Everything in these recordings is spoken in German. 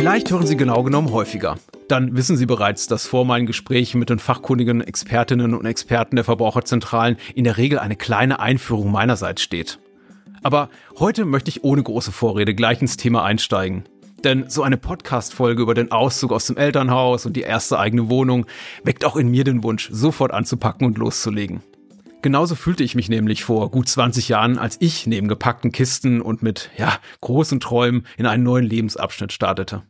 Vielleicht hören Sie genau genommen häufiger. Dann wissen Sie bereits, dass vor meinen Gesprächen mit den fachkundigen Expertinnen und Experten der Verbraucherzentralen in der Regel eine kleine Einführung meinerseits steht. Aber heute möchte ich ohne große Vorrede gleich ins Thema einsteigen. Denn so eine Podcast-Folge über den Auszug aus dem Elternhaus und die erste eigene Wohnung weckt auch in mir den Wunsch, sofort anzupacken und loszulegen. Genauso fühlte ich mich nämlich vor gut 20 Jahren, als ich neben gepackten Kisten und mit, ja, großen Träumen in einen neuen Lebensabschnitt startete.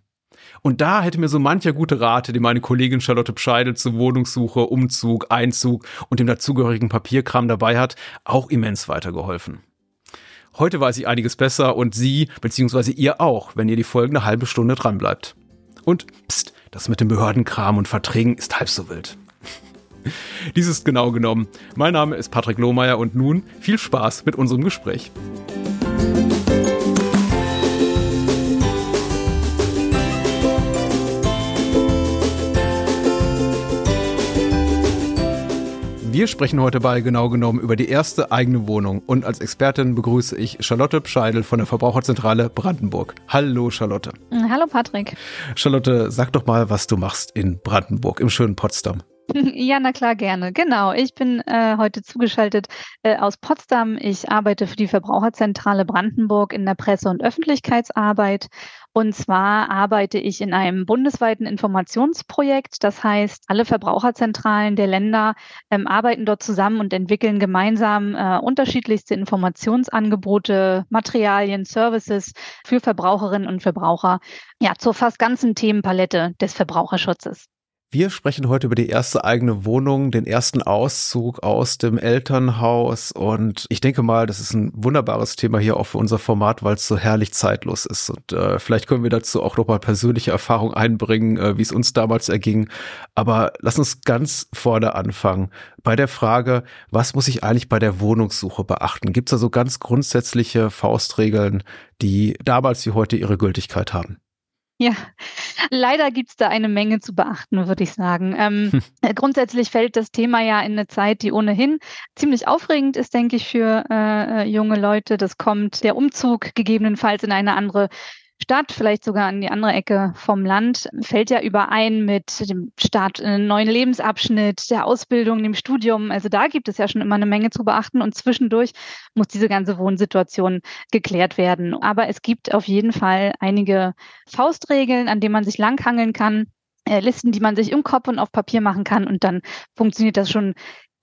Und da hätte mir so mancher gute Rate, den meine Kollegin Charlotte Pscheidel zur Wohnungssuche, Umzug, Einzug und dem dazugehörigen Papierkram dabei hat, auch immens weitergeholfen. Heute weiß ich einiges besser und Sie, beziehungsweise ihr auch, wenn ihr die folgende halbe Stunde dranbleibt. Und pst, das mit dem Behördenkram und Verträgen ist halb so wild. Dies ist genau genommen. Mein Name ist Patrick Lohmeier und nun viel Spaß mit unserem Gespräch. Wir sprechen heute bei genau genommen über die erste eigene Wohnung und als Expertin begrüße ich Charlotte Pscheidel von der Verbraucherzentrale Brandenburg. Hallo Charlotte. Hallo Patrick. Charlotte, sag doch mal, was du machst in Brandenburg, im schönen Potsdam. Ja, na klar, gerne. Genau. Ich bin äh, heute zugeschaltet äh, aus Potsdam. Ich arbeite für die Verbraucherzentrale Brandenburg in der Presse- und Öffentlichkeitsarbeit. Und zwar arbeite ich in einem bundesweiten Informationsprojekt. Das heißt, alle Verbraucherzentralen der Länder ähm, arbeiten dort zusammen und entwickeln gemeinsam äh, unterschiedlichste Informationsangebote, Materialien, Services für Verbraucherinnen und Verbraucher, ja, zur fast ganzen Themenpalette des Verbraucherschutzes. Wir sprechen heute über die erste eigene Wohnung, den ersten Auszug aus dem Elternhaus und ich denke mal, das ist ein wunderbares Thema hier auch für unser Format, weil es so herrlich zeitlos ist und äh, vielleicht können wir dazu auch nochmal persönliche Erfahrung einbringen, äh, wie es uns damals erging. Aber lass uns ganz vorne anfangen bei der Frage, was muss ich eigentlich bei der Wohnungssuche beachten? Gibt es da so ganz grundsätzliche Faustregeln, die damals wie heute ihre Gültigkeit haben? Ja, leider gibt es da eine Menge zu beachten, würde ich sagen. Ähm, hm. Äh, grundsätzlich fällt das Thema ja in eine Zeit, die ohnehin ziemlich aufregend ist, denke ich, für äh, äh junge Leute. Das kommt der Umzug gegebenenfalls in eine andere Stadt, vielleicht sogar an die andere Ecke vom Land, fällt ja überein mit dem Start in neuen Lebensabschnitt, der Ausbildung, dem Studium. Also da gibt es ja schon immer eine Menge zu beachten und zwischendurch muss diese ganze Wohnsituation geklärt werden. Aber es gibt auf jeden Fall einige Faustregeln, an denen man sich langhangeln kann. Äh, Listen, die man sich im Kopf und auf Papier machen kann und dann funktioniert das schon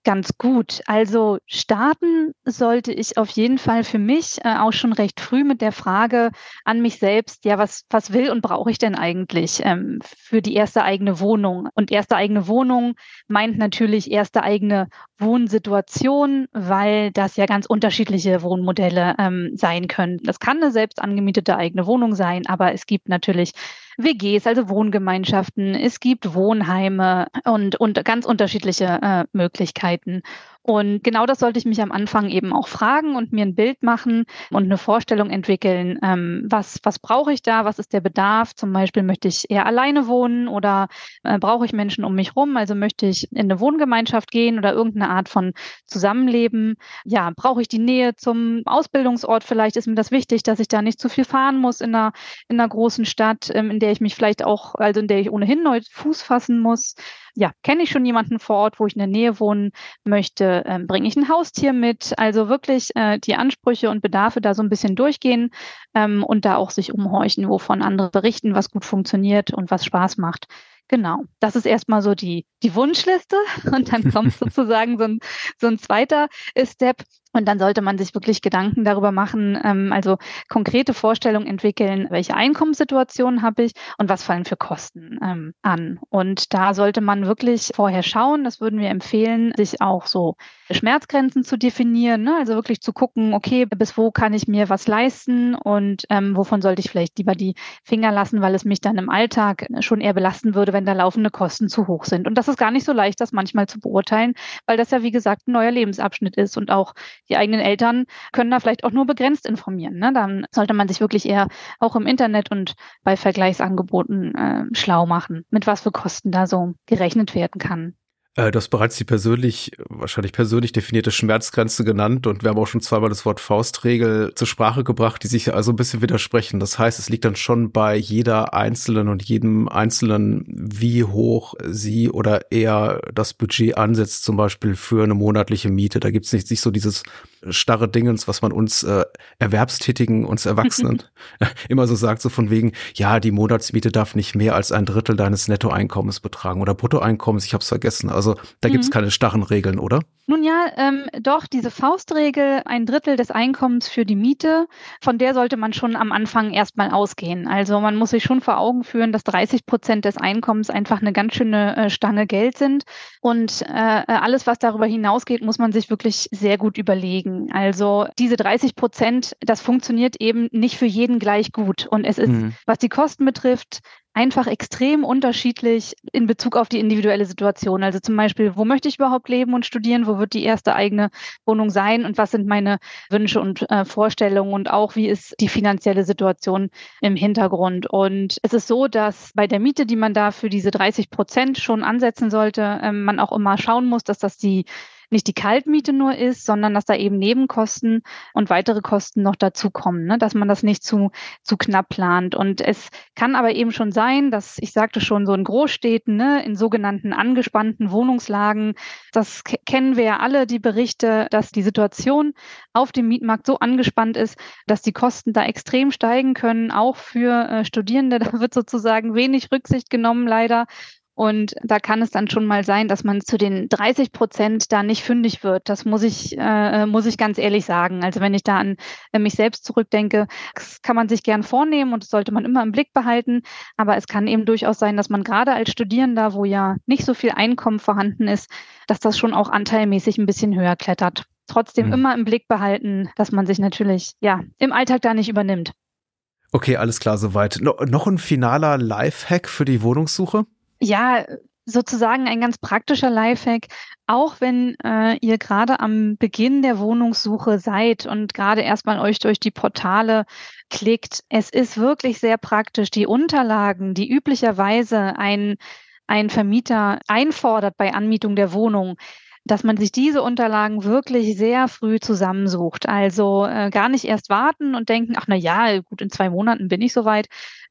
ganz gut. Also starten sollte ich auf jeden Fall für mich äh, auch schon recht früh mit der Frage an mich selbst, ja, was, was will und brauche ich denn eigentlich ähm, für die erste eigene Wohnung? Und erste eigene Wohnung meint natürlich erste eigene Wohnsituation, weil das ja ganz unterschiedliche Wohnmodelle ähm, sein können. Das kann eine selbst angemietete eigene Wohnung sein, aber es gibt natürlich WGs, also Wohngemeinschaften, es gibt Wohnheime und, und ganz unterschiedliche äh, Möglichkeiten. Und genau das sollte ich mich am Anfang eben auch fragen und mir ein Bild machen und eine Vorstellung entwickeln. Ähm, was, was brauche ich da? Was ist der Bedarf? Zum Beispiel möchte ich eher alleine wohnen oder äh, brauche ich Menschen um mich rum? Also möchte ich in eine Wohngemeinschaft gehen oder irgendeine Art von Zusammenleben? Ja, brauche ich die Nähe zum Ausbildungsort? Vielleicht ist mir das wichtig, dass ich da nicht zu viel fahren muss in einer, in einer großen Stadt, ähm, in der ich mich vielleicht auch, also in der ich ohnehin neu Fuß fassen muss ja, kenne ich schon jemanden vor Ort, wo ich in der Nähe wohnen möchte, ähm, bringe ich ein Haustier mit. Also wirklich äh, die Ansprüche und Bedarfe da so ein bisschen durchgehen ähm, und da auch sich umhorchen, wovon andere berichten, was gut funktioniert und was Spaß macht. Genau, das ist erstmal so die, die Wunschliste und dann kommt sozusagen so ein, so ein zweiter Step. Und dann sollte man sich wirklich Gedanken darüber machen, ähm, also konkrete Vorstellungen entwickeln, welche Einkommenssituation habe ich und was fallen für Kosten ähm, an. Und da sollte man wirklich vorher schauen, das würden wir empfehlen, sich auch so Schmerzgrenzen zu definieren, ne? also wirklich zu gucken, okay, bis wo kann ich mir was leisten und ähm, wovon sollte ich vielleicht lieber die Finger lassen, weil es mich dann im Alltag schon eher belasten würde, wenn da laufende Kosten zu hoch sind. Und das ist gar nicht so leicht, das manchmal zu beurteilen, weil das ja, wie gesagt, ein neuer Lebensabschnitt ist und auch die eigenen Eltern können da vielleicht auch nur begrenzt informieren. Ne? Dann sollte man sich wirklich eher auch im Internet und bei Vergleichsangeboten äh, schlau machen, mit was für Kosten da so gerechnet werden kann. Äh, du hast bereits die persönlich, wahrscheinlich persönlich definierte Schmerzgrenze genannt und wir haben auch schon zweimal das Wort Faustregel zur Sprache gebracht, die sich also ein bisschen widersprechen. Das heißt, es liegt dann schon bei jeder Einzelnen und jedem Einzelnen, wie hoch sie oder er das Budget ansetzt, zum Beispiel für eine monatliche Miete. Da gibt es nicht, nicht so dieses starre Dingens, was man uns äh, Erwerbstätigen, uns Erwachsenen immer so sagt, so von wegen, ja, die Monatsmiete darf nicht mehr als ein Drittel deines Nettoeinkommens betragen oder Bruttoeinkommens, ich habe es vergessen. Also da mhm. gibt es keine starren Regeln, oder? Nun ja, ähm, doch, diese Faustregel, ein Drittel des Einkommens für die Miete, von der sollte man schon am Anfang erstmal ausgehen. Also man muss sich schon vor Augen führen, dass 30 Prozent des Einkommens einfach eine ganz schöne äh, Stange Geld sind. Und äh, alles, was darüber hinausgeht, muss man sich wirklich sehr gut überlegen. Also diese 30 Prozent, das funktioniert eben nicht für jeden gleich gut. Und es ist, mhm. was die Kosten betrifft, einfach extrem unterschiedlich in Bezug auf die individuelle Situation. Also zum Beispiel, wo möchte ich überhaupt leben und studieren? Wo wird die erste eigene Wohnung sein? Und was sind meine Wünsche und äh, Vorstellungen? Und auch, wie ist die finanzielle Situation im Hintergrund? Und es ist so, dass bei der Miete, die man da für diese 30 Prozent schon ansetzen sollte, ähm, man auch immer schauen muss, dass das die nicht die Kaltmiete nur ist, sondern dass da eben Nebenkosten und weitere Kosten noch dazukommen, ne? dass man das nicht zu, zu knapp plant. Und es kann aber eben schon sein, dass, ich sagte schon, so in Großstädten, ne, in sogenannten angespannten Wohnungslagen, das kennen wir ja alle, die Berichte, dass die Situation auf dem Mietmarkt so angespannt ist, dass die Kosten da extrem steigen können, auch für äh, Studierende. Da wird sozusagen wenig Rücksicht genommen, leider. Und da kann es dann schon mal sein, dass man zu den 30 Prozent da nicht fündig wird. Das muss ich, äh, muss ich ganz ehrlich sagen. Also wenn ich da an äh, mich selbst zurückdenke, das kann man sich gern vornehmen und das sollte man immer im Blick behalten. Aber es kann eben durchaus sein, dass man gerade als Studierender, wo ja nicht so viel Einkommen vorhanden ist, dass das schon auch anteilmäßig ein bisschen höher klettert. Trotzdem mhm. immer im Blick behalten, dass man sich natürlich, ja, im Alltag da nicht übernimmt. Okay, alles klar soweit. No, noch ein finaler Lifehack für die Wohnungssuche? Ja, sozusagen ein ganz praktischer Lifehack, auch wenn äh, ihr gerade am Beginn der Wohnungssuche seid und gerade erstmal euch durch die Portale klickt. Es ist wirklich sehr praktisch. Die Unterlagen, die üblicherweise ein, ein Vermieter einfordert bei Anmietung der Wohnung, dass man sich diese Unterlagen wirklich sehr früh zusammensucht. Also äh, gar nicht erst warten und denken, ach na ja, gut, in zwei Monaten bin ich soweit,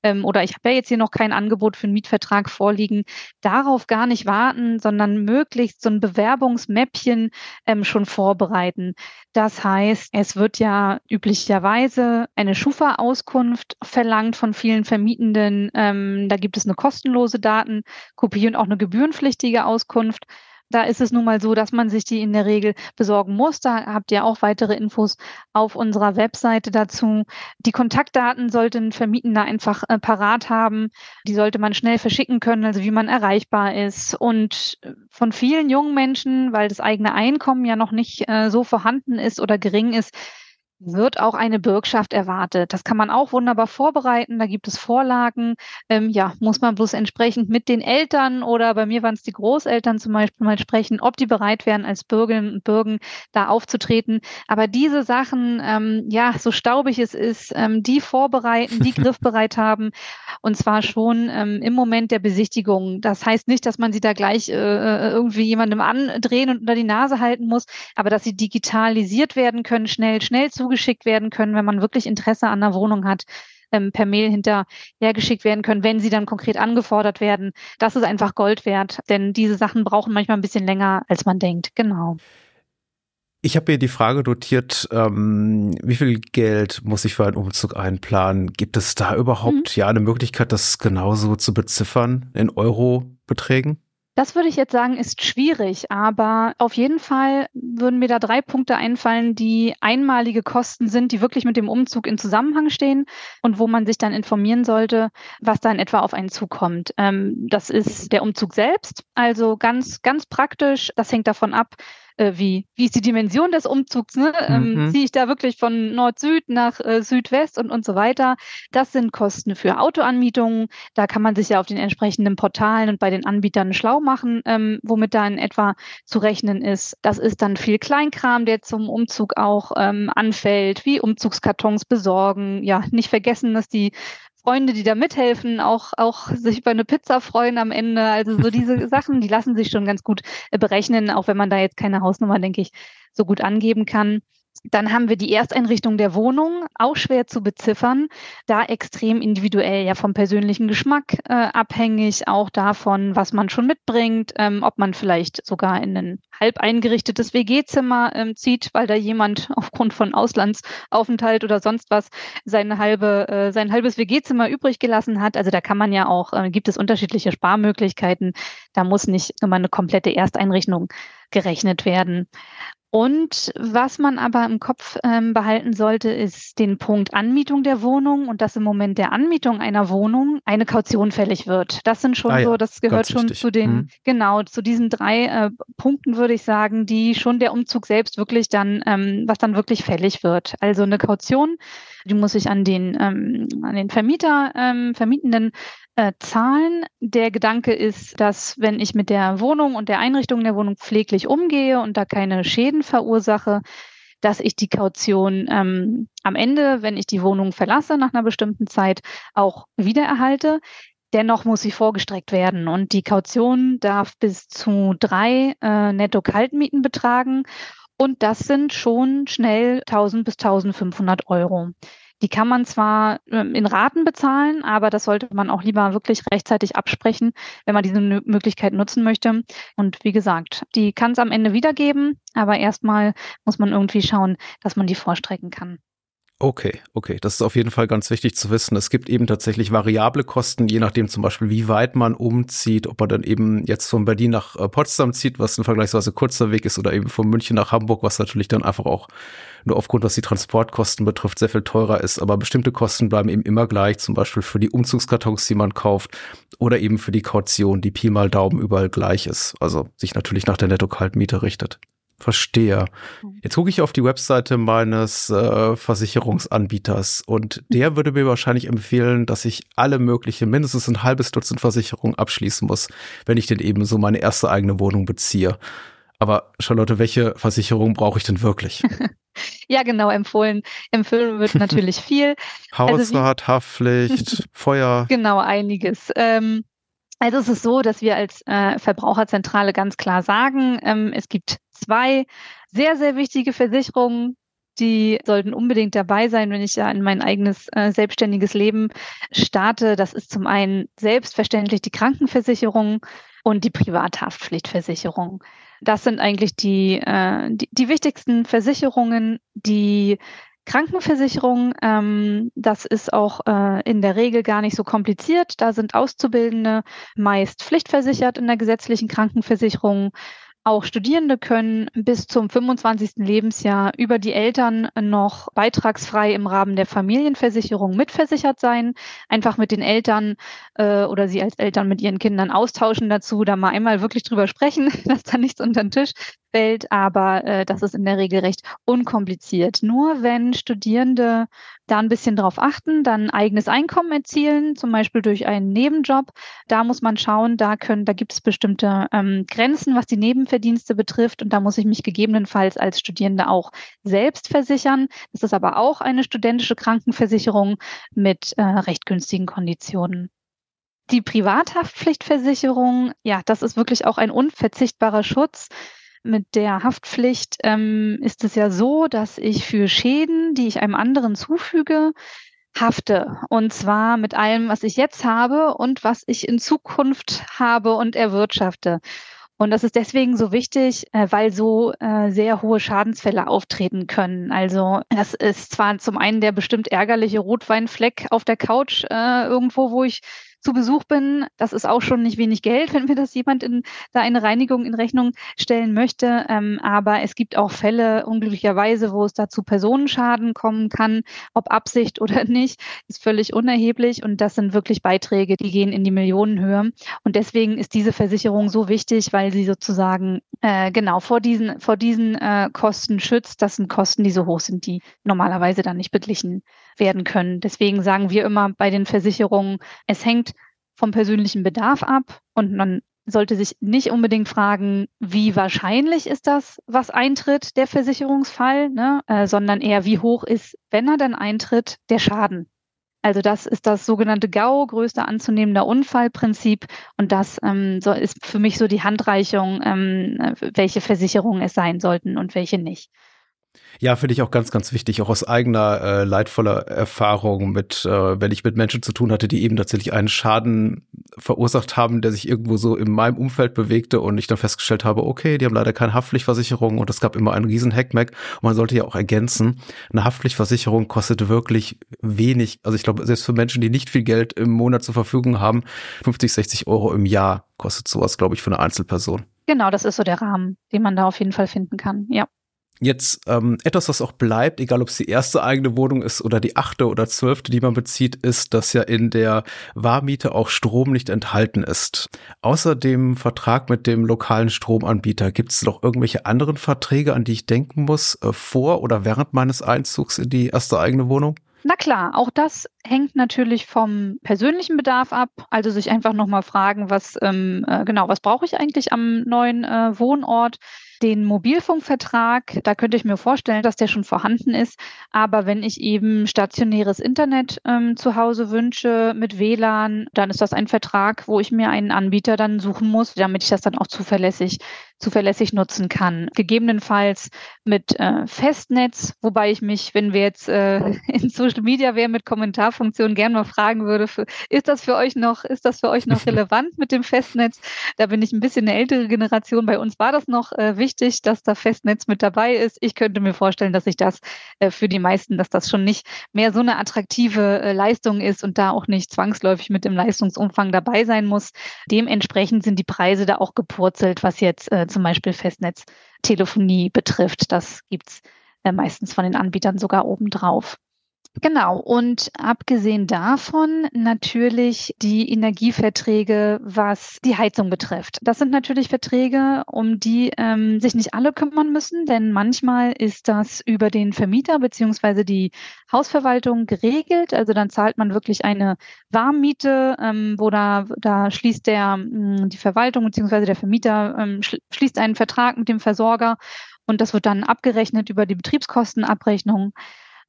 ähm, oder ich habe ja jetzt hier noch kein Angebot für einen Mietvertrag vorliegen, darauf gar nicht warten, sondern möglichst so ein Bewerbungsmäppchen ähm, schon vorbereiten. Das heißt, es wird ja üblicherweise eine Schufa-Auskunft verlangt von vielen Vermietenden. Ähm, da gibt es eine kostenlose Datenkopie und auch eine gebührenpflichtige Auskunft. Da ist es nun mal so, dass man sich die in der Regel besorgen muss. Da habt ihr auch weitere Infos auf unserer Webseite dazu. Die Kontaktdaten sollte ein Vermietender einfach äh, parat haben. Die sollte man schnell verschicken können, also wie man erreichbar ist. Und von vielen jungen Menschen, weil das eigene Einkommen ja noch nicht äh, so vorhanden ist oder gering ist, wird auch eine Bürgschaft erwartet. Das kann man auch wunderbar vorbereiten. Da gibt es Vorlagen. Ähm, ja, muss man bloß entsprechend mit den Eltern oder bei mir waren es die Großeltern zum Beispiel mal sprechen, ob die bereit wären, als Bürgerinnen und Bürger da aufzutreten. Aber diese Sachen, ähm, ja, so staubig es ist, ähm, die vorbereiten, die griffbereit haben und zwar schon ähm, im Moment der Besichtigung. Das heißt nicht, dass man sie da gleich äh, äh irgendwie jemandem andrehen und unter die Nase halten muss, aber dass sie digitalisiert werden können, schnell, schnell zu zugeschickt werden können, wenn man wirklich Interesse an der Wohnung hat, ähm, per Mail hinterhergeschickt werden können, wenn sie dann konkret angefordert werden. Das ist einfach Gold wert, denn diese Sachen brauchen manchmal ein bisschen länger, als man denkt. Genau. Ich habe mir die Frage notiert, ähm, wie viel Geld muss ich für einen Umzug einplanen? Gibt es da überhaupt mhm. ja eine Möglichkeit, das genauso zu beziffern in Euro-Beträgen? Das würde ich jetzt sagen, ist schwierig, aber auf jeden Fall würden mir da drei Punkte einfallen, die einmalige Kosten sind, die wirklich mit dem Umzug in Zusammenhang stehen und wo man sich dann informieren sollte, was da in etwa auf einen zukommt. Ähm, das ist der Umzug selbst, also ganz, ganz praktisch. Das hängt davon ab, äh, wie, wie ist die Dimension des Umzugs, ne? Ähm, mhm. Ziehe ich da wirklich von Nord-Süd nach äh, Südwest und, und so weiter. Das sind Kosten für Autoanmietungen. Da kann man sich ja auf den entsprechenden Portalen und bei den Anbietern schlau machen, ähm, womit da in etwa zu rechnen ist. Das ist dann viel Kleinkram, der zum Umzug auch ähm, anfällt, wie Umzugskartons besorgen. Ja, nicht vergessen, dass die Freunde, die da mithelfen, auch, auch sich über eine Pizza freuen am Ende. Also so diese Sachen, die lassen sich schon ganz gut äh, berechnen, auch wenn man da jetzt keine Hausnummer, denke ich, so gut angeben kann. Dann haben wir die Ersteinrichtung der Wohnung, auch schwer zu beziffern, da extrem individuell, ja vom persönlichen Geschmack äh, abhängig, auch davon, was man schon mitbringt, ähm, ob man vielleicht sogar in ein halb eingerichtetes WG-Zimmer ähm, zieht, weil da jemand aufgrund von Auslandsaufenthalt oder sonst was seine halbe, äh, sein halbes WG-Zimmer übrig gelassen hat. Also da kann man ja auch, äh, gibt es unterschiedliche Sparmöglichkeiten. Da muss nicht immer eine komplette Ersteinrichtung gerechnet werden. Und was man aber im Kopf ähm, behalten sollte, ist den Punkt Anmietung der Wohnung und dass im Moment der Anmietung einer Wohnung eine Kaution fällig wird. Das sind schon ah, so, das gehört schon zu den, mhm. genau, zu diesen drei äh, Punkten, würde ich sagen, die schon der Umzug selbst wirklich dann, ähm, was dann wirklich fällig wird. Also eine Kaution, die muss ich an den, ähm, an den Vermieter, ähm, Vermietenden äh, zahlen. Der Gedanke ist, dass wenn ich mit der Wohnung und der Einrichtung der Wohnung pfleglich umgehe und da keine Schäden verursache, dass ich die Kaution ähm, am Ende, wenn ich die Wohnung verlasse nach einer bestimmten Zeit, auch wiedererhalte. Dennoch muss sie vorgestreckt werden und die Kaution darf bis zu drei äh, Netto-Kaltmieten betragen und das sind schon schnell 1000 bis 1500 Euro. Die kann man zwar ähm, in Raten bezahlen, aber das sollte man auch lieber wirklich rechtzeitig absprechen, wenn man diese Möglichkeit nutzen möchte. Und wie gesagt, die kann es am Ende wiedergeben, aber erstmal muss man irgendwie schauen, dass man die vorstrecken kann. Okay, okay. Das ist auf jeden Fall ganz wichtig zu wissen. Es gibt eben tatsächlich variable Kosten, je nachdem zum Beispiel, wie weit man umzieht, ob man dann eben jetzt von Berlin nach äh, Potsdam zieht, was ein vergleichsweise kurzer Weg ist, oder eben von München nach Hamburg, was natürlich dann einfach auch nur aufgrund, was die Transportkosten betrifft, sehr viel teurer ist. Aber bestimmte Kosten bleiben eben immer gleich, zum Beispiel für die Umzugskartons, die man kauft, oder eben für die Kaution, die Pi mal Daumen überall gleich ist. Also sich natürlich nach der Netto-Kaltmiete richtet. Verstehe. Hm. Jetzt gucke ich auf die Webseite meines äh, Versicherungsanbieters und der würde mir wahrscheinlich empfehlen, dass ich alle möglichen, mindestens ein halbes Dutzend Versicherungen abschließen muss, wenn ich denn eben so meine erste eigene Wohnung beziehe. Aber Charlotte, welche Versicherung brauche ich denn wirklich? ja, genau, empfohlen. Empfohlen wird natürlich viel. Hausrat, also, Haftpflicht, Feuer. Genau, einiges. Ähm, also es ist so, dass wir als äh, Verbraucherzentrale ganz klar sagen, ähm, es gibt zwei sehr, sehr wichtige Versicherungen, die sollten unbedingt dabei sein, wenn ich ja in mein eigenes äh, selbstständiges Leben starte. Das ist zum einen selbstverständlich die Krankenversicherung und die Privathaftpflichtversicherung. Das sind eigentlich die, äh, die, die wichtigsten Versicherungen, die Krankenversicherung, ähm, das ist auch äh, in der Regel gar nicht so kompliziert. Da sind Auszubildende meist pflichtversichert in der gesetzlichen Krankenversicherung. Auch Studierende können bis zum 25. Lebensjahr über die Eltern noch beitragsfrei im Rahmen der Familienversicherung mitversichert sein. Einfach mit den Eltern äh, oder sie als Eltern mit ihren Kindern austauschen dazu, da mal einmal wirklich drüber sprechen, dass da nichts unter den Tisch fällt, aber äh, das ist in der Regel recht unkompliziert. Nur wenn Studierende da ein bisschen drauf achten, dann eigenes Einkommen erzielen, zum Beispiel durch einen Nebenjob, da muss man schauen, da können, da gibt es bestimmte ähm, Grenzen, was die Nebenverdienste betrifft und da muss ich mich gegebenenfalls als Studierende auch selbst versichern. Das ist aber auch eine studentische Krankenversicherung mit äh, recht günstigen Konditionen. Die Privathaftpflichtversicherung, ja, das ist wirklich auch ein unverzichtbarer Schutz mit der Haftpflicht ähm, ist es ja so, dass ich für Schäden, die ich einem anderen zufüge, hafte. Und zwar mit allem, was ich jetzt habe und was ich in Zukunft habe und erwirtschafte. Und das ist deswegen so wichtig, äh, weil so äh, sehr hohe Schadensfälle auftreten können. Also das ist zwar zum einen der bestimmt ärgerliche Rotweinfleck auf der Couch äh, irgendwo, wo ich zu Besuch bin, das ist auch schon nicht wenig Geld, wenn mir das jemand in, da eine Reinigung in Rechnung stellen möchte. Ähm, aber es gibt auch Fälle, unglücklicherweise, wo es da zu Personenschaden kommen kann, ob Absicht oder nicht, ist völlig unerheblich. Und das sind wirklich Beiträge, die gehen in die Millionenhöhe. Und deswegen ist diese Versicherung so wichtig, weil sie sozusagen äh, genau vor diesen, vor diesen äh, Kosten schützt. Das sind Kosten, die so hoch sind, die normalerweise dann nicht beglichen werden können. Deswegen sagen wir immer bei den Versicherungen, es hängt vom persönlichen Bedarf ab und man sollte sich nicht unbedingt fragen, wie wahrscheinlich ist das, was eintritt, der Versicherungsfall, ne? äh, sondern eher, wie hoch ist, wenn er dann eintritt, der Schaden. Also das ist das sogenannte GAU, größter anzunehmender Unfallprinzip. Und das ähm, so ist für mich so die Handreichung, ähm, welche Versicherungen es sein sollten und welche nicht. Ja, finde ich auch ganz, ganz wichtig, auch aus eigener äh, leidvoller Erfahrung mit, äh, wenn ich mit Menschen zu tun hatte, die eben tatsächlich einen Schaden verursacht haben, der sich irgendwo so in meinem Umfeld bewegte und ich dann festgestellt habe, okay, die haben leider keine Haftpflichtversicherung und es gab immer einen riesen Hackmack. Und man sollte ja auch ergänzen, eine Haftpflichtversicherung kostet wirklich wenig. Also ich glaube, selbst für Menschen, die nicht viel Geld im Monat zur Verfügung haben, 50, 60 Euro im Jahr kostet sowas, glaube ich, für eine Einzelperson. Genau, das ist so der Rahmen, den man da auf jeden Fall finden kann. Ja. Jetzt ähm, etwas, was auch bleibt, egal ob es die erste eigene Wohnung ist oder die achte oder zwölfte, die man bezieht, ist, dass ja in der Warmiete auch Strom nicht enthalten ist. Außer dem Vertrag mit dem lokalen Stromanbieter, gibt es noch irgendwelche anderen Verträge, an die ich denken muss, äh, vor oder während meines Einzugs in die erste eigene Wohnung? Na klar, auch das hängt natürlich vom persönlichen Bedarf ab. Also sich einfach nochmal fragen, was ähm, äh, genau, was brauche ich eigentlich am neuen äh, Wohnort? Den Mobilfunkvertrag, da könnte ich mir vorstellen, dass der schon vorhanden ist. Aber wenn ich eben stationäres Internet ähm, zu Hause wünsche mit WLAN, dann ist das ein Vertrag, wo ich mir einen Anbieter dann suchen muss, damit ich das dann auch zuverlässig, zuverlässig nutzen kann. Gegebenenfalls mit äh, Festnetz, wobei ich mich, wenn wir jetzt äh, in Social Media wären mit Kommentarfunktion, gerne mal fragen würde, für, ist das für euch noch, ist das für euch noch relevant mit dem Festnetz? Da bin ich ein bisschen eine ältere Generation. Bei uns war das noch äh, wichtig, dass da Festnetz mit dabei ist. Ich könnte mir vorstellen, dass sich das äh, für die meisten, dass das schon nicht mehr so eine attraktive äh, Leistung ist und da auch nicht zwangsläufig mit dem Leistungsumfang dabei sein muss. Dementsprechend sind die Preise da auch gepurzelt, was jetzt zum Beispiel Festnetztelefonie betrifft. Das gibt's äh, meistens von den Anbietern sogar obendrauf. Genau. Und abgesehen davon natürlich die Energieverträge, was die Heizung betrifft. Das sind natürlich Verträge, um die ähm, sich nicht alle kümmern müssen, denn manchmal ist das über den Vermieter beziehungsweise die Hausverwaltung geregelt. Also dann zahlt man wirklich eine Warmmiete, ähm, wo da, da schließt der, mh, hm, die Verwaltung beziehungsweise der Vermieter ähm, schließt einen Vertrag mit dem Versorger und das wird dann abgerechnet über die Betriebskostenabrechnung.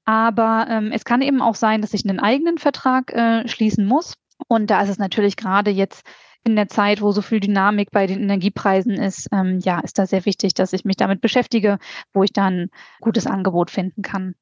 Aber ähm, es kann eben auch sein, dass ich einen eigenen Vertrag äh, schließen muss. Und da ist es natürlich gerade jetzt in der Zeit, wo so viel Dynamik bei den Energiepreisen ist, ähm, ja, ist da sehr wichtig, dass ich mich damit beschäftige, wo ich dann gutes Angebot finden kann.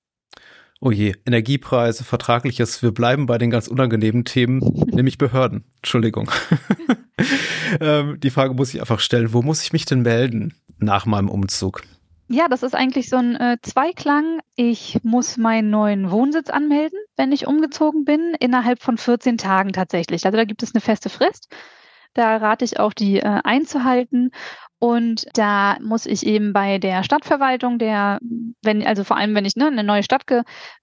Oh je, Energiepreise, Vertragliches. Wir bleiben bei den ganz unangenehmen Themen, nämlich Behörden. Entschuldigung. ähm, die Frage muss ich einfach stellen, wo muss ich mich denn melden nach meinem Umzug? Ja, das ist eigentlich so ein äh, Zweiklang. Ich muss meinen neuen Wohnsitz anmelden, wenn ich umgezogen bin, innerhalb von 14 Tagen tatsächlich. Also da gibt es eine feste Frist. Da rate ich auch, die äh, einzuhalten. Und da muss ich eben bei der Stadtverwaltung, der, wenn, also vor allem, wenn ich ne, in eine neue Stadt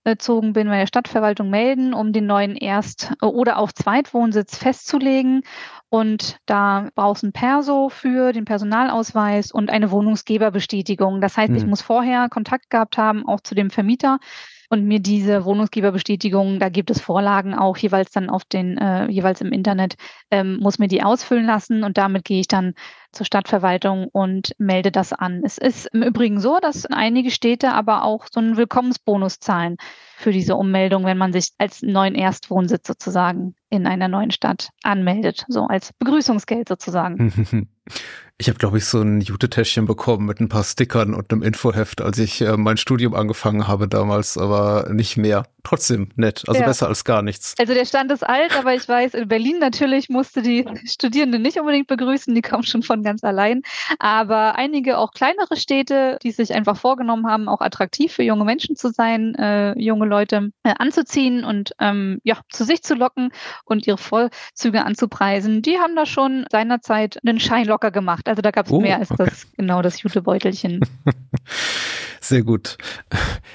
gezogen bin, bei der Stadtverwaltung melden, um den neuen Erst- oder auch Zweitwohnsitz festzulegen. Und da brauchst du ein Perso für den Personalausweis und eine Wohnungsgeberbestätigung. Das heißt, hm. ich muss vorher Kontakt gehabt haben, auch zu dem Vermieter und mir diese Wohnungsgeberbestätigung, da gibt es Vorlagen auch jeweils dann auf den, äh, jeweils im Internet, ähm, muss mir die ausfüllen lassen und damit gehe ich dann zur Stadtverwaltung und melde das an. Es ist im Übrigen so, dass einige Städte aber auch so einen Willkommensbonus zahlen für diese Ummeldung, wenn man sich als neuen Erstwohnsitz sozusagen in einer neuen Stadt anmeldet, so als Begrüßungsgeld sozusagen. Ich habe, glaube ich, so ein Jute-Täschchen bekommen mit ein paar Stickern und einem Infoheft, als ich äh, mein Studium angefangen habe damals, aber nicht mehr. Trotzdem nett, also ja. besser als gar nichts. Also der Stand ist alt, aber ich weiß, in Berlin natürlich musste die Studierenden nicht unbedingt begrüßen, die kommen schon von ganz allein. Aber einige auch kleinere Städte, die sich einfach vorgenommen haben, auch attraktiv für junge Menschen zu sein, äh, junge Leute äh, anzuziehen und ähm, ja, zu sich zu locken und ihre Vollzüge anzupreisen, die haben da schon seinerzeit einen Schein locker gemacht. Also da gab es oh, mehr als okay. das, genau das Jutebeutelchen. Sehr gut.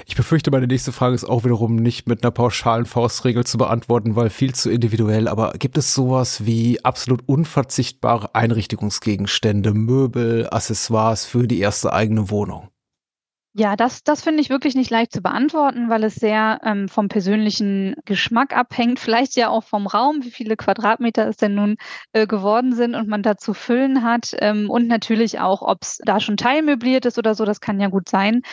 Ich befürchte, meine nächste Frage ist auch wiederum nicht mit einer pauschalen Faustregel zu beantworten, weil viel zu individuell. Aber gibt es sowas wie absolut unverzichtbare Einrichtungsgegenstände, Möbel, Accessoires für die erste eigene Wohnung? Ja, das, das finde ich wirklich nicht leicht zu beantworten, weil es sehr ähm, vom persönlichen Geschmack abhängt, vielleicht ja auch vom Raum, wie viele Quadratmeter es denn nun äh, geworden sind und man da zu füllen hat ähm, und natürlich auch, ob es da schon teilmöbliert ist oder so, das kann ja gut sein.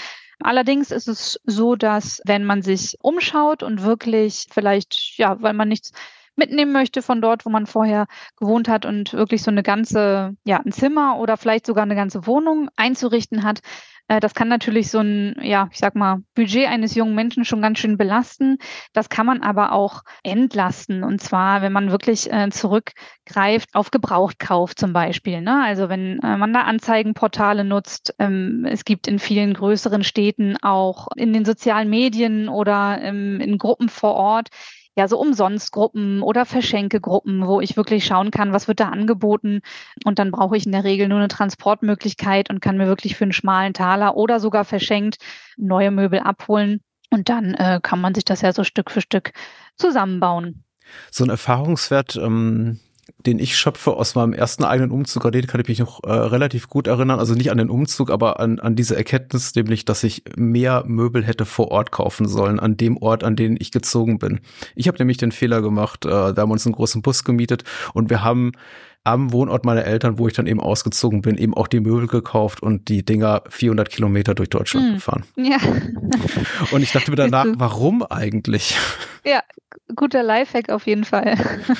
Allerdings ist es so, dass wenn man sich umschaut und wirklich vielleicht, ja, weil man nichts mitnehmen möchte von dort, wo man vorher gewohnt hat und wirklich so eine ganze, ja, ein Zimmer oder vielleicht sogar eine ganze Wohnung einzurichten hat, äh, das kann natürlich so ein, ja, ich sag mal, Budget eines jungen Menschen schon ganz schön belasten. Das kann man aber auch entlasten. Und zwar, wenn man wirklich äh, zurückgreift auf Gebrauchtkauf zum Beispiel. Ne? Also wenn äh, man da Anzeigenportale nutzt, ähm, es gibt in vielen größeren Städten auch in den sozialen Medien oder ähm, in Gruppen vor Ort ja so Umsonstgruppen oder Verschenkegruppen, wo ich wirklich schauen kann, was wird da angeboten. Und dann brauche ich in der Regel nur eine Transportmöglichkeit und kann mir wirklich für einen schmalen Taler oder sogar verschenkt neue Möbel abholen. Und dann äh, kann man sich das ja so Stück für Stück zusammenbauen. So ein Erfahrungswert, ähm, den ich schöpfe aus meinem ersten eigenen Umzug, an den kann ich mich noch äh, relativ gut erinnern. Also nicht an den Umzug, aber an, an diese Erkenntnis, nämlich, dass ich mehr Möbel hätte vor Ort kaufen sollen, an dem Ort, an den ich gezogen bin. Ich habe nämlich den Fehler gemacht, äh, wir haben uns einen großen Bus gemietet und wir haben am Wohnort meiner Eltern, wo ich dann eben ausgezogen bin, eben auch die Möbel gekauft und die Dinger 400 Kilometer durch Deutschland hm. gefahren. Ja. Und ich dachte mir danach, warum eigentlich? Ja, guter Lifehack auf jeden Fall.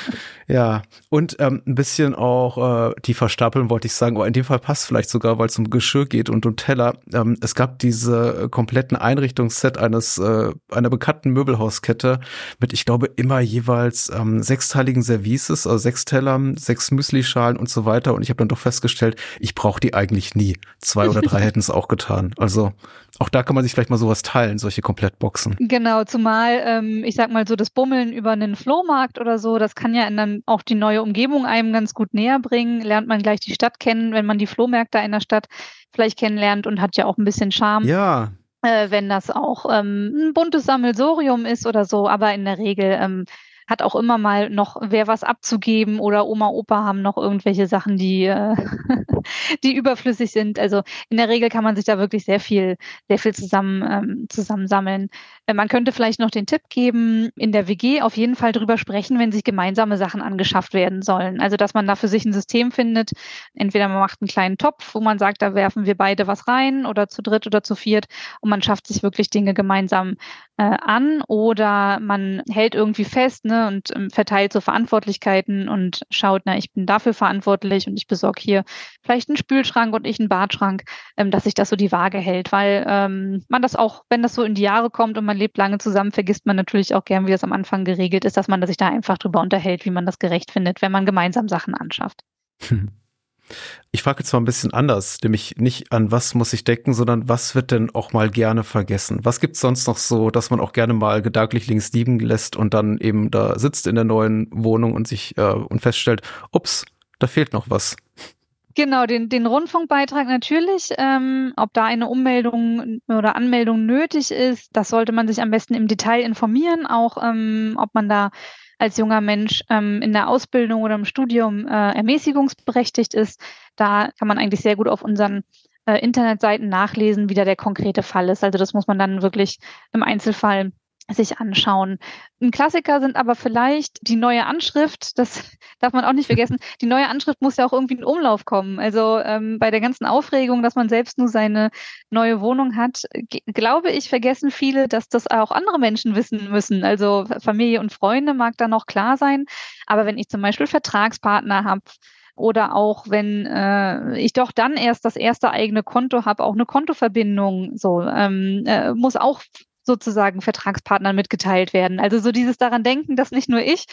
Ja, und ähm, ein bisschen auch äh, tiefer stapeln wollte ich sagen, aber in dem Fall passt vielleicht sogar, weil es um Geschirr geht und um Teller. Ähm, es gab diese äh, kompletten Einrichtungsset eines äh, einer bekannten Möbelhauskette mit, ich glaube, immer jeweils ähm, sechsteiligen Services, also sechs Tellern, sechs Müslischalen und so weiter. Und ich habe dann doch festgestellt, ich brauche die eigentlich nie. Zwei oder drei hätten es auch getan. Also auch da kann man sich vielleicht mal sowas teilen, solche Komplettboxen. Genau, zumal ähm, ich sag mal so das Bummeln über einen Flohmarkt oder so, das kann ja einem auch die neue Umgebung einem ganz gut näher bringen. Lernt man gleich die Stadt kennen, wenn man die Flohmärkte einer Stadt vielleicht kennenlernt und hat ja auch ein bisschen Charme. Ja. Äh, wenn das auch ähm, ein buntes Sammelsorium ist oder so, aber in der Regel ähm, hat auch immer mal noch wer was abzugeben oder Oma, Opa haben noch irgendwelche Sachen, die, äh, die überflüssig sind. Also in der Regel kann man sich da wirklich sehr viel, sehr viel zusammen, ähm, zusammensammeln. Äh, man könnte vielleicht noch den Tipp geben, in der WG auf jeden Fall drüber sprechen, wenn sich gemeinsame Sachen angeschafft werden sollen. Also dass man da für sich ein System findet. Entweder man macht einen kleinen Topf, wo man sagt, da werfen wir beide was rein oder zu dritt oder zu viert und man schafft sich wirklich Dinge gemeinsam äh, an oder man hält irgendwie fest ne, und ähm, verteilt so Verantwortlichkeiten und schaut, na, ich bin dafür verantwortlich und ich besorge hier vielleicht einen Spülschrank und ich einen Badschrank, ähm, dass sich das so die Waage hält, weil ähm, man das auch, wenn das so in die Jahre kommt und man lebt lange zusammen, vergisst man natürlich auch gern, wie das am Anfang geregelt ist, dass man sich da einfach drüber unterhält, wie man das gerecht findet, wenn man gemeinsam Sachen anschafft. Ich frage jetzt mal ein bisschen anders, nämlich nicht an was muss ich denken, sondern was wird denn auch mal gerne vergessen? Was gibt's sonst noch so, dass man auch gerne mal gedanklich links liegen lässt und dann eben da sitzt in der neuen Wohnung und sich äh, und feststellt, ups, da fehlt noch was. Genau, den, den Rundfunkbeitrag natürlich. Ähm, ob da eine Ummeldung oder Anmeldung nötig ist, das sollte man sich am besten im Detail informieren, auch ähm, ob man da als junger Mensch ähm, in der Ausbildung oder im Studium äh, ermäßigungsberechtigt ist. Da kann man eigentlich sehr gut auf unseren äh, Internetseiten nachlesen, wie da der konkrete Fall ist. Also das muss man dann wirklich im Einzelfall sich anschauen. Ein Klassiker sind aber vielleicht die neue Anschrift, das darf man auch nicht vergessen. Die neue Anschrift muss ja auch irgendwie in Umlauf kommen. Also ähm, bei der ganzen Aufregung, dass man selbst nur seine neue Wohnung hat, glaube ich, vergessen viele, dass das auch andere Menschen wissen müssen. Also Familie und Freunde mag da noch klar sein. Aber wenn ich zum Beispiel Vertragspartner habe, oder auch wenn äh, ich doch dann erst das erste eigene Konto habe, auch eine Kontoverbindung, so ähm, äh, muss auch sozusagen Vertragspartnern mitgeteilt werden. Also so dieses daran denken, dass nicht nur ich,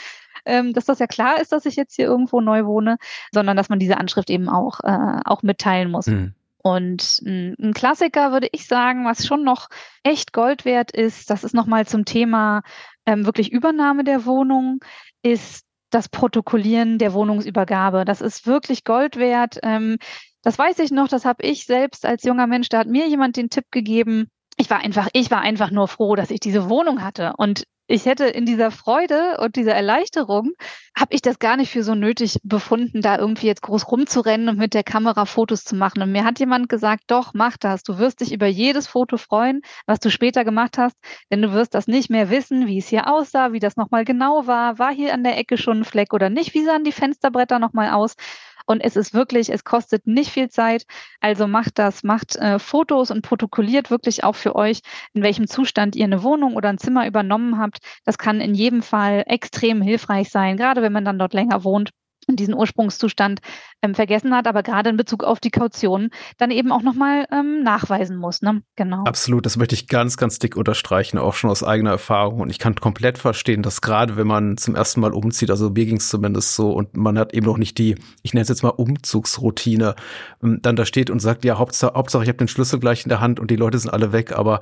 ähm, dass das ja klar ist, dass ich jetzt hier irgendwo neu wohne, sondern dass man diese Anschrift eben auch, äh, auch mitteilen muss. Mhm. Und ein Klassiker würde ich sagen, was schon noch echt Gold wert ist, das ist nochmal zum Thema ähm, wirklich Übernahme der Wohnung, ist das Protokollieren der Wohnungsübergabe. Das ist wirklich Gold wert. Ähm, das weiß ich noch, das habe ich selbst als junger Mensch, da hat mir jemand den Tipp gegeben, ich war einfach, ich war einfach nur froh, dass ich diese Wohnung hatte. Und ich hätte in dieser Freude und dieser Erleichterung, habe ich das gar nicht für so nötig befunden, da irgendwie jetzt groß rumzurennen und mit der Kamera Fotos zu machen. Und mir hat jemand gesagt, doch, mach das. Du wirst dich über jedes Foto freuen, was du später gemacht hast, denn du wirst das nicht mehr wissen, wie es hier aussah, wie das nochmal genau war. War hier an der Ecke schon ein Fleck oder nicht? Wie sahen die Fensterbretter nochmal aus? Und es ist wirklich, es kostet nicht viel Zeit. Also macht das, macht äh, Fotos und protokolliert wirklich auch für euch, in welchem Zustand ihr eine Wohnung oder ein Zimmer übernommen habt. Das kann in jedem Fall extrem hilfreich sein, gerade wenn man dann dort länger wohnt diesen Ursprungszustand ähm, vergessen hat, aber gerade in Bezug auf die Kaution dann eben auch nochmal ähm, nachweisen muss. Ne? Genau. Absolut, das möchte ich ganz, ganz dick unterstreichen, auch schon aus eigener Erfahrung. Und ich kann komplett verstehen, dass gerade wenn man zum ersten Mal umzieht, also mir ging es zumindest so, und man hat eben noch nicht die, ich nenne es jetzt mal Umzugsroutine, ähm, dann da steht und sagt, ja, Hauptsache, Hauptsache ich habe den Schlüssel gleich in der Hand und die Leute sind alle weg, aber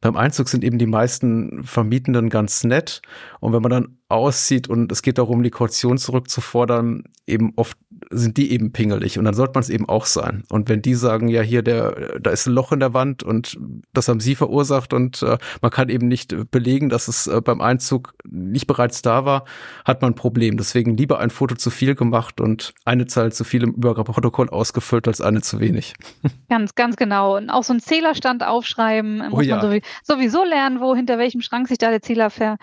beim Einzug sind eben die meisten Vermietenden ganz nett. Und wenn man dann aussieht und es geht darum, die Kaution zurückzufordern, eben oft sind die eben pingelig und dann sollte man es eben auch sein. Und wenn die sagen, ja hier, der, da ist ein Loch in der Wand und das haben sie verursacht und äh, man kann eben nicht belegen, dass es äh, beim Einzug nicht bereits da war, hat man ein Problem. Deswegen lieber ein Foto zu viel gemacht und eine Zahl zu viel im Übergabeprotokoll ausgefüllt als eine zu wenig. Ganz, ganz genau. Und auch so einen Zählerstand aufschreiben, muss oh ja. man sowieso lernen, wo hinter welchem Schrank sich da der Zähler ver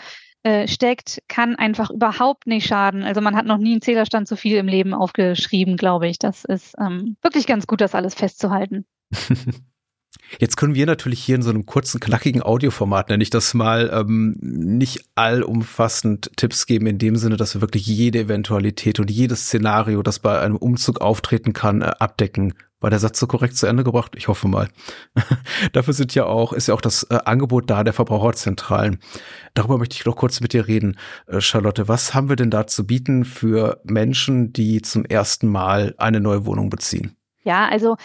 äh, steckt, kann einfach überhaupt nicht schaden. Also man hat noch nie einen Zählerstand so viel im Leben aufgeschrieben, glaube ich. Das ist ähm, wirklich ganz gut, das alles festzuhalten. Jetzt können wir natürlich hier in so einem kurzen, knackigen Audioformat, nenne ich das mal, ähm, nicht allumfassend Tipps geben, in dem Sinne, dass wir wirklich jede Eventualität und jedes Szenario, das bei einem Umzug auftreten kann, äh, abdecken war der Satz so korrekt zu Ende gebracht? Ich hoffe mal. Dafür sind ja auch, ist ja auch das äh, Angebot da der Verbraucherzentralen. Darüber möchte ich noch kurz mit dir reden. Äh, Charlotte, was haben wir denn da zu bieten für Menschen, die zum ersten Mal eine neue Wohnung beziehen? Ja, also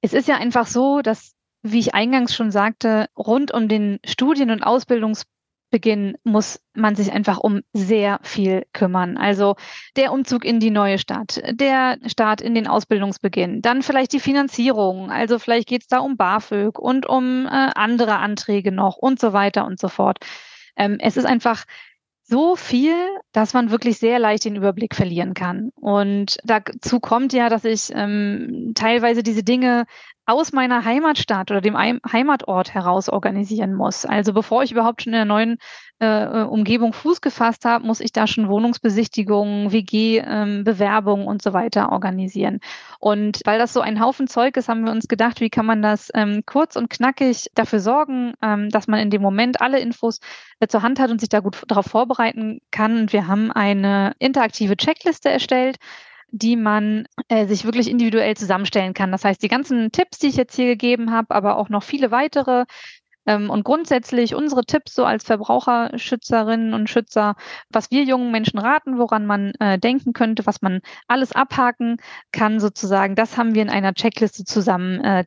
es ist ja einfach so, dass wie ich eingangs schon sagte, rund um den Studien- und Ausbildungs Beginn muss man sich einfach um sehr viel kümmern. Also der Umzug in die neue Stadt, der Start in den Ausbildungsbeginn, dann vielleicht die Finanzierung, also vielleicht geht es da um BAföG und um äh, andere Anträge noch und so weiter und so fort. Ähm, es ist einfach so viel, dass man wirklich sehr leicht den Überblick verlieren kann. Und dazu kommt ja, dass ich ähm, teilweise diese Dinge aus meiner Heimatstadt oder dem Heimatort heraus organisieren muss. Also bevor ich überhaupt schon in der neuen äh, äh, Umgebung Fuß gefasst habe, muss ich da schon Wohnungsbesichtigungen, WG-Bewerbungen ähm, und so weiter organisieren. Und weil das so ein Haufen Zeug ist, haben wir uns gedacht, wie kann man das ähm, kurz und knackig dafür sorgen, ähm, dass man in dem Moment alle Infos äh, zur Hand hat und sich da gut darauf vorbereiten kann. Und wir haben eine interaktive Checkliste erstellt, die man äh, sich wirklich individuell zusammenstellen kann. Das heißt, die ganzen Tipps, die ich jetzt hier gegeben habe, aber auch noch viele weitere und grundsätzlich unsere Tipps so als Verbraucherschützerinnen und Schützer, was wir jungen Menschen raten, woran man äh, denken könnte, was man alles abhaken kann sozusagen, das haben wir in einer Checkliste zusammen äh.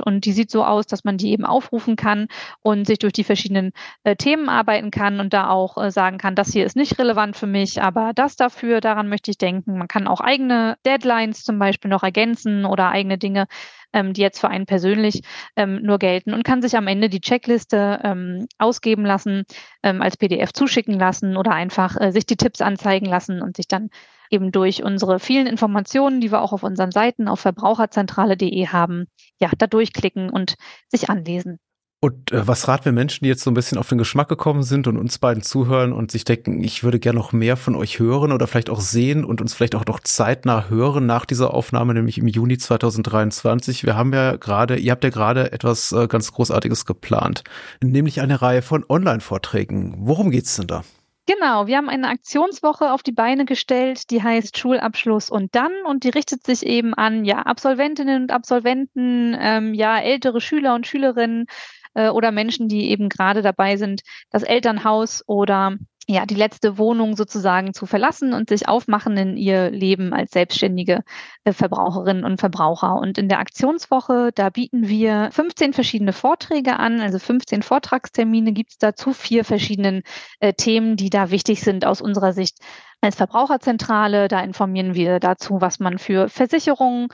Und die sieht so aus, dass man die eben aufrufen kann und sich durch die verschiedenen äh, Themen arbeiten kann und da auch äh, sagen kann, das hier ist nicht relevant für mich, aber das dafür, daran möchte ich denken. Man kann auch eigene Deadlines zum Beispiel noch ergänzen oder eigene Dinge ähm, die jetzt für einen persönlich ähm, nur gelten und kann sich am Ende die Checkliste ähm, ausgeben lassen, ähm, als PDF zuschicken lassen oder einfach äh, sich die Tipps anzeigen lassen und sich dann eben durch unsere vielen Informationen, die wir auch auf unseren Seiten auf verbraucherzentrale.de haben, ja, da durchklicken und sich anlesen. Und äh, was raten wir Menschen, die jetzt so ein bisschen auf den Geschmack gekommen sind und uns beiden zuhören und sich denken, ich würde gerne noch mehr von euch hören oder vielleicht auch sehen und uns vielleicht auch noch zeitnah hören nach dieser Aufnahme, nämlich im Juni 2023. Wir haben ja gerade, ihr habt ja gerade etwas äh, ganz Großartiges geplant, nämlich eine Reihe von Online-Vorträgen. Worum geht's denn da? Genau, wir haben eine Aktionswoche auf die Beine gestellt, die heißt Schulabschluss und dann und die richtet sich eben an ja Absolventinnen und Absolventen, ähm, ja ältere Schüler und Schülerinnen äh, oder Menschen, die eben gerade dabei sind, das Elternhaus oder ja, die letzte Wohnung sozusagen zu verlassen und sich aufmachen in ihr Leben als selbstständige äh, Verbraucherinnen und Verbraucher. Und in der Aktionswoche, da bieten wir 15 verschiedene Vorträge an, also 15 Vortragstermine gibt es dazu, vier verschiedenen äh, Themen, die da wichtig sind aus unserer Sicht als Verbraucherzentrale. Da informieren wir dazu, was man für Versicherungen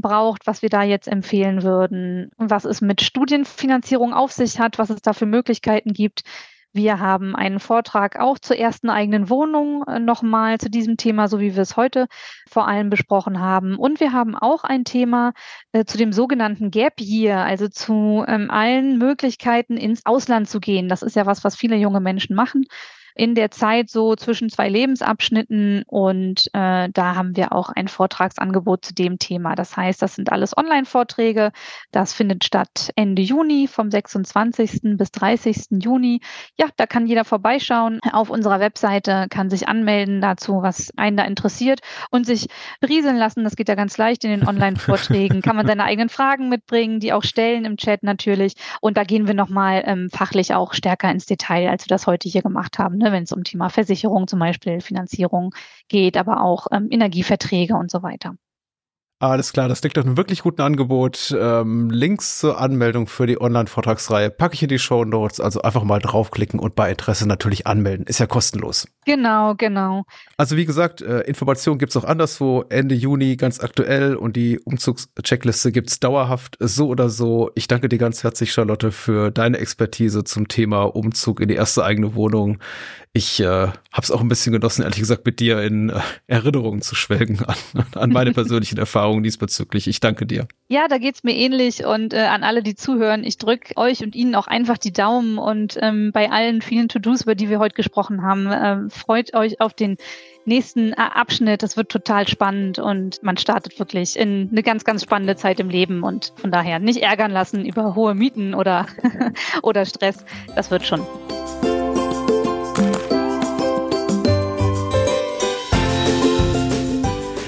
braucht, was wir da jetzt empfehlen würden, was es mit Studienfinanzierung auf sich hat, was es da für Möglichkeiten gibt. Wir haben einen Vortrag auch zur ersten eigenen Wohnung äh, nochmal zu diesem Thema, so wie wir es heute vor allem besprochen haben. Und wir haben auch ein Thema äh, zu dem sogenannten Gap Year, also zu ähm, allen Möglichkeiten ins Ausland zu gehen. Das ist ja was, was viele junge Menschen machen in der Zeit so zwischen zwei Lebensabschnitten und äh, da haben wir auch ein Vortragsangebot zu dem Thema. Das heißt, das sind alles Online-Vorträge. Das findet statt Ende Juni vom 26. bis 30. Juni. Ja, da kann jeder vorbeischauen auf unserer Webseite, kann sich anmelden dazu, was einen da interessiert und sich berieseln lassen. Das geht ja ganz leicht in den Online-Vorträgen. kann man seine eigenen Fragen mitbringen, die auch stellen im Chat natürlich. Und da gehen wir nochmal ähm, fachlich auch stärker ins Detail, als wir das heute hier gemacht haben, ne? wenn es um Thema Versicherung zum Beispiel, Finanzierung geht, aber auch ähm, Energieverträge und so weiter. Alles klar, das klingt nach einem wirklich guten Angebot. Ähm, Links zur Anmeldung für die Online-Vortragsreihe packe ich in die Show Notes. Also einfach mal draufklicken und bei Interesse natürlich anmelden. Ist ja kostenlos. Genau, genau. Also wie gesagt, äh, Informationen gibt's auch anderswo. Ende Juni ganz aktuell und die Umzugscheckliste gibt's dauerhaft so oder so. Ich danke dir ganz herzlich, Charlotte, für deine Expertise zum Thema Umzug in die erste eigene Wohnung. Ich äh, habe es auch ein bisschen genossen, ehrlich gesagt, mit dir in äh, Erinnerungen zu schwelgen an, an meine persönlichen Erfahrungen diesbezüglich. Ich danke dir. Ja, da geht's mir ähnlich und äh, an alle, die zuhören, ich drücke euch und Ihnen auch einfach die Daumen und ähm, bei allen vielen To-Dos, über die wir heute gesprochen haben, äh, freut euch auf den nächsten äh, Abschnitt. Das wird total spannend und man startet wirklich in eine ganz, ganz spannende Zeit im Leben und von daher nicht ärgern lassen über hohe Mieten oder, oder Stress. Das wird schon.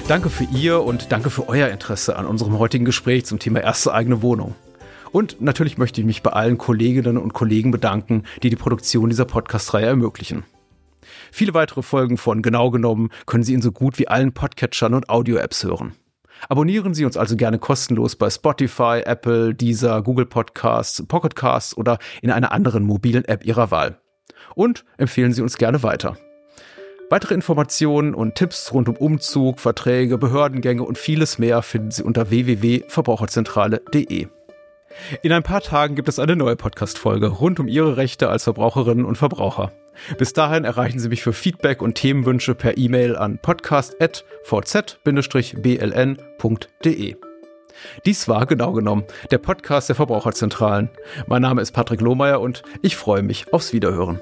Danke für Ihr und danke für euer Interesse an unserem heutigen Gespräch zum Thema erste eigene Wohnung. Und natürlich möchte ich mich bei allen Kolleginnen und Kollegen bedanken, die die Produktion dieser Podcast-Reihe ermöglichen. Viele weitere Folgen von Genau genommen können Sie in so gut wie allen Podcatchern und Audio-Apps hören. Abonnieren Sie uns also gerne kostenlos bei Spotify, Apple, Deezer, Google Podcasts, Pocket Casts oder in einer anderen mobilen App Ihrer Wahl. Und empfehlen Sie uns gerne weiter. Weitere Informationen und Tipps rund um Umzug, Verträge, Behördengänge und vieles mehr finden Sie unter www.verbraucherzentrale.de. In ein paar Tagen gibt es eine neue Podcast-Folge rund um Ihre Rechte als Verbraucherinnen und Verbraucher. Bis dahin erreichen Sie mich für Feedback und Themenwünsche per E-Mail an podcast.vz-bln.de. Dies war genau genommen der Podcast der Verbraucherzentralen. Mein Name ist Patrick Lohmeier und ich freue mich aufs Wiederhören.